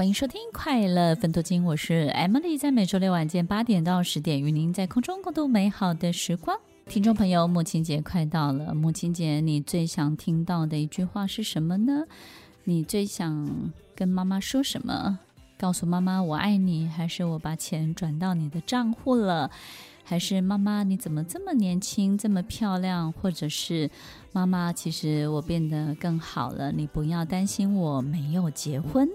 欢迎收听《快乐分多金》，我是 Emily，在每周六晚间八点到十点，与您在空中共度美好的时光。听众朋友，母亲节快到了，母亲节你最想听到的一句话是什么呢？你最想跟妈妈说什么？告诉妈妈我爱你，还是我把钱转到你的账户了？还是妈妈你怎么这么年轻，这么漂亮？或者是妈妈其实我变得更好了，你不要担心我没有结婚。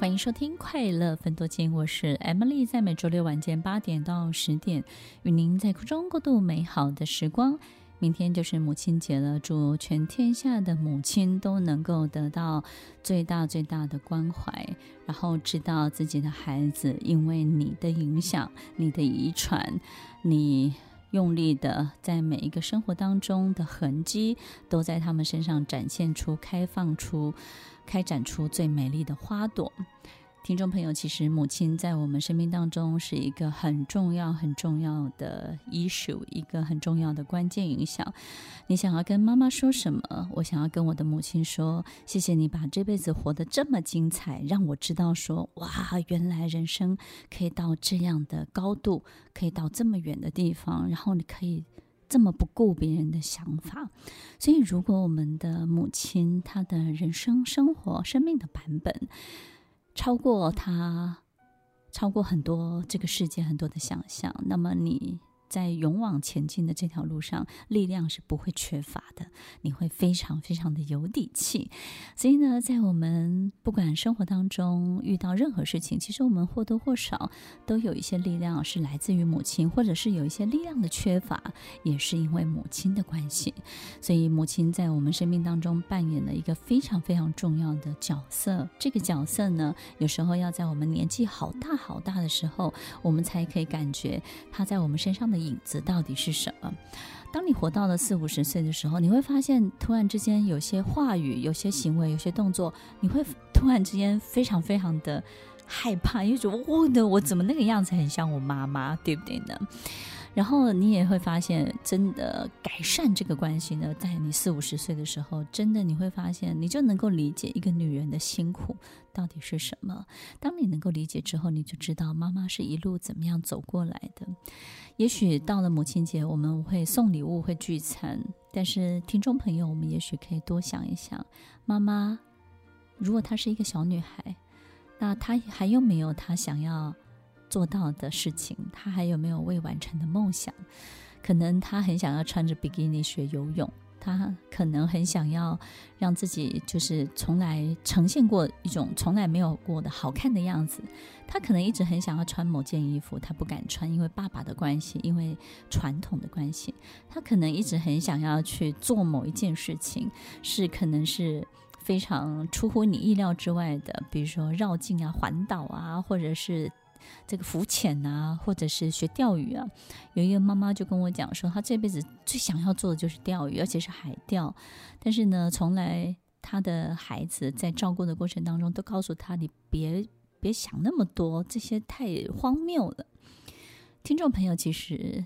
欢迎收听《快乐分多精》，我是 Emily，在每周六晚间八点到十点，与您在空中过度美好的时光。明天就是母亲节了，祝全天下的母亲都能够得到最大最大的关怀，然后知道自己的孩子因为你的影响、你的遗传、你用力的在每一个生活当中的痕迹，都在他们身上展现出、开放出。开展出最美丽的花朵。听众朋友，其实母亲在我们生命当中是一个很重要、很重要的 issue，一个很重要的关键影响。你想要跟妈妈说什么？我想要跟我的母亲说：谢谢你把这辈子活得这么精彩，让我知道说，哇，原来人生可以到这样的高度，可以到这么远的地方，然后你可以。这么不顾别人的想法，所以如果我们的母亲她的人生、生活、生命的版本超过他，超过很多这个世界很多的想象，那么你。在勇往前进的这条路上，力量是不会缺乏的。你会非常非常的有底气。所以呢，在我们不管生活当中遇到任何事情，其实我们或多或少都有一些力量是来自于母亲，或者是有一些力量的缺乏，也是因为母亲的关系。所以，母亲在我们生命当中扮演了一个非常非常重要的角色。这个角色呢，有时候要在我们年纪好大好大的时候，我们才可以感觉她在我们身上的。影子到底是什么？当你活到了四五十岁的时候，你会发现，突然之间有些话语、有些行为、有些动作，你会突然之间非常非常的害怕，因为觉得我的我怎么那个样子很像我妈妈，对不对呢？然后你也会发现，真的改善这个关系呢，在你四五十岁的时候，真的你会发现，你就能够理解一个女人的辛苦到底是什么。当你能够理解之后，你就知道妈妈是一路怎么样走过来的。也许到了母亲节，我们会送礼物，会聚餐，但是听众朋友，我们也许可以多想一想，妈妈，如果她是一个小女孩，那她还有没有她想要做到的事情，他还有没有未完成的梦想？可能他很想要穿着比基尼学游泳，他可能很想要让自己就是从来呈现过一种从来没有过的好看的样子。他可能一直很想要穿某件衣服，他不敢穿，因为爸爸的关系，因为传统的关系。他可能一直很想要去做某一件事情，是可能是。非常出乎你意料之外的，比如说绕境啊、环岛啊，或者是这个浮潜啊，或者是学钓鱼啊。有一个妈妈就跟我讲说，她这辈子最想要做的就是钓鱼，而且是海钓。但是呢，从来她的孩子在照顾的过程当中都告诉她：“你别别想那么多，这些太荒谬了。”听众朋友，其实。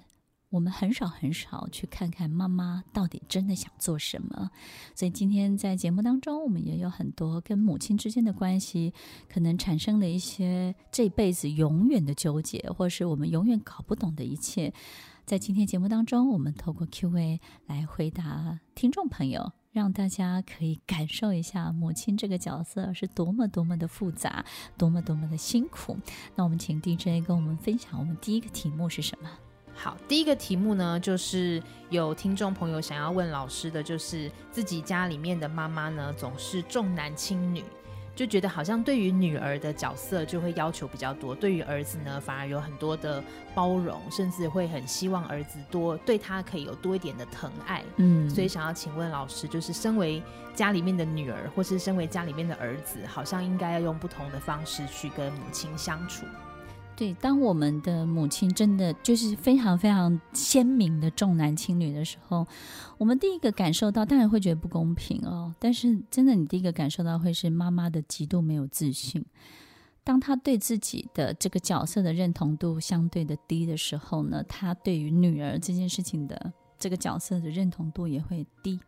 我们很少很少去看看妈妈到底真的想做什么，所以今天在节目当中，我们也有很多跟母亲之间的关系，可能产生了一些这辈子永远的纠结，或是我们永远搞不懂的一切。在今天节目当中，我们透过 Q&A 来回答听众朋友，让大家可以感受一下母亲这个角色是多么多么的复杂，多么多么的辛苦。那我们请 DJ 跟我们分享，我们第一个题目是什么？好，第一个题目呢，就是有听众朋友想要问老师的，就是自己家里面的妈妈呢，总是重男轻女。就觉得好像对于女儿的角色就会要求比较多，对于儿子呢反而有很多的包容，甚至会很希望儿子多对他可以有多一点的疼爱。嗯，所以想要请问老师，就是身为家里面的女儿，或是身为家里面的儿子，好像应该要用不同的方式去跟母亲相处。对，当我们的母亲真的就是非常非常鲜明的重男轻女的时候，我们第一个感受到，当然会觉得不公平哦。但是真的，你第一个感受到会是妈妈的极度没有自信。当她对自己的这个角色的认同度相对的低的时候呢，她对于女儿这件事情的这个角色的认同度也会低。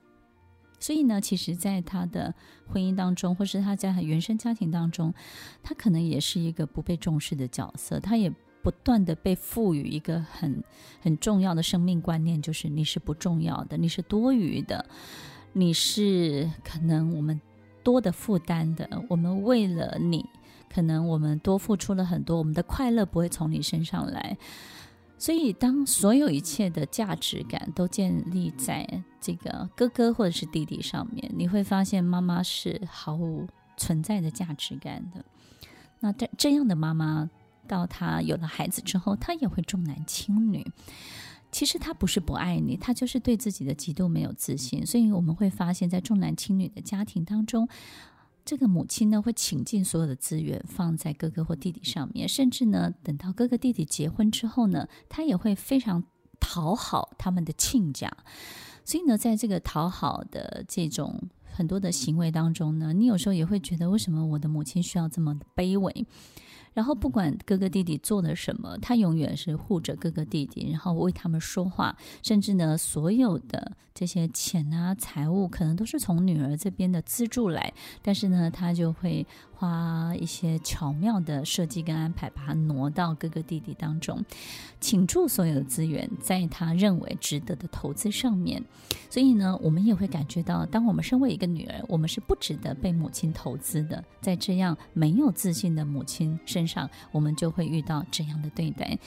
所以呢，其实，在他的婚姻当中，或是他在原生家庭当中，他可能也是一个不被重视的角色。他也不断的被赋予一个很很重要的生命观念，就是你是不重要的，你是多余的，你是可能我们多的负担的。我们为了你，可能我们多付出了很多，我们的快乐不会从你身上来。所以，当所有一切的价值感都建立在这个哥哥或者是弟弟上面，你会发现妈妈是毫无存在的价值感的。那这这样的妈妈，到她有了孩子之后，她也会重男轻女。其实她不是不爱你，她就是对自己的极度没有自信。所以我们会发现，在重男轻女的家庭当中。这个母亲呢，会倾尽所有的资源放在哥哥或弟弟上面，甚至呢，等到哥哥弟弟结婚之后呢，她也会非常讨好他们的亲家。所以呢，在这个讨好的这种很多的行为当中呢，你有时候也会觉得，为什么我的母亲需要这么卑微？然后不管哥哥弟弟做了什么，他永远是护着哥哥弟弟，然后为他们说话，甚至呢，所有的这些钱啊、财物，可能都是从女儿这边的资助来，但是呢，他就会。花一些巧妙的设计跟安排，把它挪到哥哥弟弟当中，倾注所有的资源在他认为值得的投资上面。所以呢，我们也会感觉到，当我们身为一个女儿，我们是不值得被母亲投资的。在这样没有自信的母亲身上，我们就会遇到这样的对待。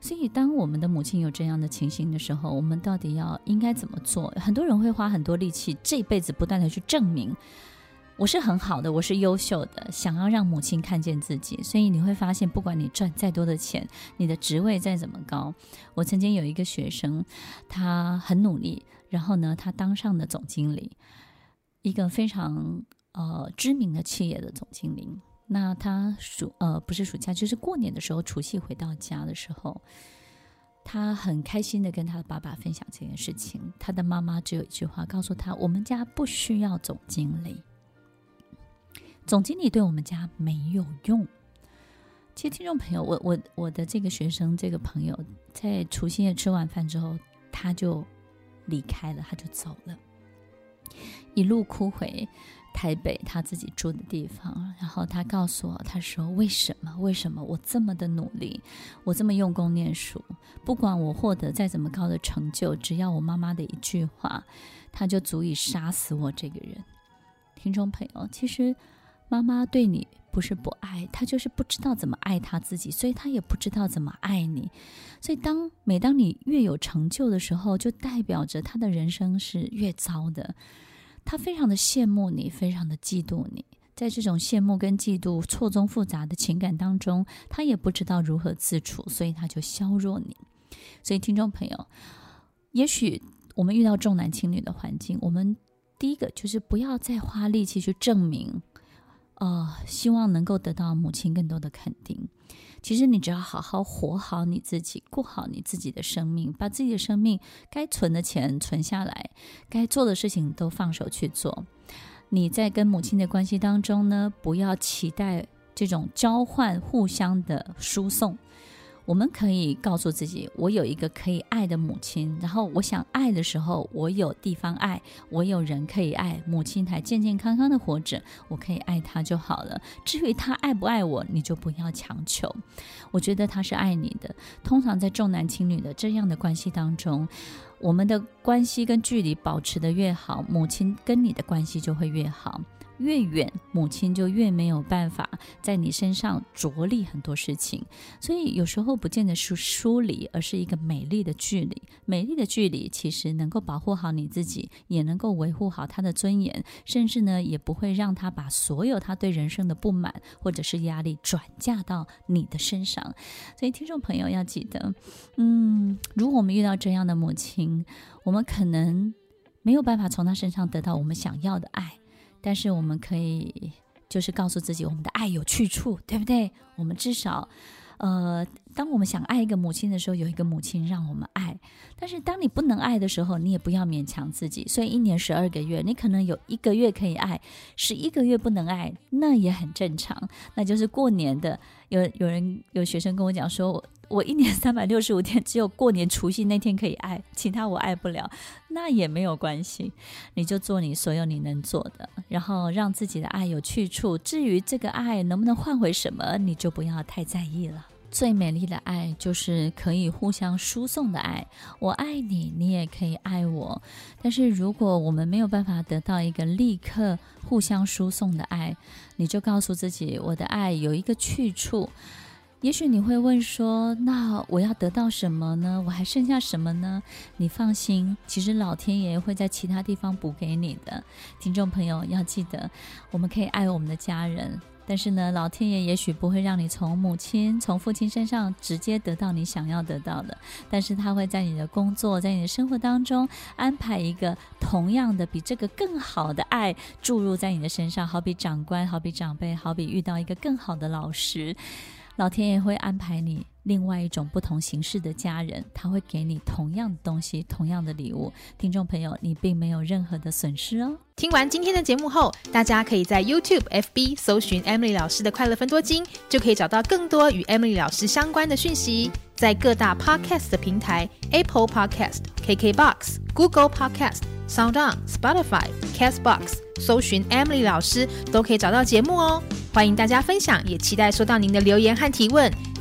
所以，当我们的母亲有这样的情形的时候，我们到底要应该怎么做？很多人会花很多力气，这辈子不断的去证明。我是很好的，我是优秀的，想要让母亲看见自己，所以你会发现，不管你赚再多的钱，你的职位再怎么高，我曾经有一个学生，他很努力，然后呢，他当上了总经理，一个非常呃知名的企业的总经理。那他暑呃不是暑假，就是过年的时候，除夕回到家的时候，他很开心的跟他的爸爸分享这件事情。他的妈妈只有一句话告诉他：我们家不需要总经理。总经理对我们家没有用。其实，听众朋友，我我我的这个学生这个朋友，在除夕夜吃完饭之后，他就离开了，他就走了，一路哭回台北他自己住的地方。然后他告诉我，他说：“为什么？为什么我这么的努力，我这么用功念书，不管我获得再怎么高的成就，只要我妈妈的一句话，他就足以杀死我这个人。”听众朋友，其实。妈妈对你不是不爱，她就是不知道怎么爱她自己，所以她也不知道怎么爱你。所以当每当你越有成就的时候，就代表着她的人生是越糟的。他非常的羡慕你，非常的嫉妒你。在这种羡慕跟嫉妒错综复杂的情感当中，他也不知道如何自处，所以他就削弱你。所以听众朋友，也许我们遇到重男轻女的环境，我们第一个就是不要再花力气去证明。呃，希望能够得到母亲更多的肯定。其实你只要好好活好你自己，过好你自己的生命，把自己的生命该存的钱存下来，该做的事情都放手去做。你在跟母亲的关系当中呢，不要期待这种交换、互相的输送。我们可以告诉自己，我有一个可以爱的母亲，然后我想爱的时候，我有地方爱，我有人可以爱，母亲还健健康康的活着，我可以爱她就好了。至于她爱不爱我，你就不要强求。我觉得她是爱你的。通常在重男轻女的这样的关系当中，我们的关系跟距离保持得越好，母亲跟你的关系就会越好。越远，母亲就越没有办法在你身上着力很多事情。所以有时候不见得是疏离，而是一个美丽的距离。美丽的距离其实能够保护好你自己，也能够维护好他的尊严，甚至呢，也不会让他把所有他对人生的不满或者是压力转嫁到你的身上。所以听众朋友要记得，嗯，如果我们遇到这样的母亲，我们可能没有办法从他身上得到我们想要的爱。但是我们可以就是告诉自己，我们的爱有去处，对不对？我们至少，呃，当我们想爱一个母亲的时候，有一个母亲让我们爱。但是当你不能爱的时候，你也不要勉强自己。所以一年十二个月，你可能有一个月可以爱，十一个月不能爱，那也很正常。那就是过年的，有有人有学生跟我讲说。我我一年三百六十五天，只有过年除夕那天可以爱，其他我爱不了，那也没有关系，你就做你所有你能做的，然后让自己的爱有去处。至于这个爱能不能换回什么，你就不要太在意了。最美丽的爱就是可以互相输送的爱，我爱你，你也可以爱我。但是如果我们没有办法得到一个立刻互相输送的爱，你就告诉自己，我的爱有一个去处。也许你会问说：“那我要得到什么呢？我还剩下什么呢？”你放心，其实老天爷会在其他地方补给你的。听众朋友要记得，我们可以爱我们的家人，但是呢，老天爷也许不会让你从母亲、从父亲身上直接得到你想要得到的，但是他会在你的工作、在你的生活当中安排一个同样的、比这个更好的爱注入在你的身上，好比长官、好比长辈、好比遇到一个更好的老师。老天爷会安排你另外一种不同形式的家人，他会给你同样的东西，同样的礼物。听众朋友，你并没有任何的损失哦。听完今天的节目后，大家可以在 YouTube、FB 搜寻 Emily 老师的快乐分多金，就可以找到更多与 Emily 老师相关的讯息。在各大 Podcast 的平台，Apple Podcast、KKBox、Google Podcast、SoundOn、Spotify、Castbox，搜寻 Emily 老师都可以找到节目哦。欢迎大家分享，也期待收到您的留言和提问。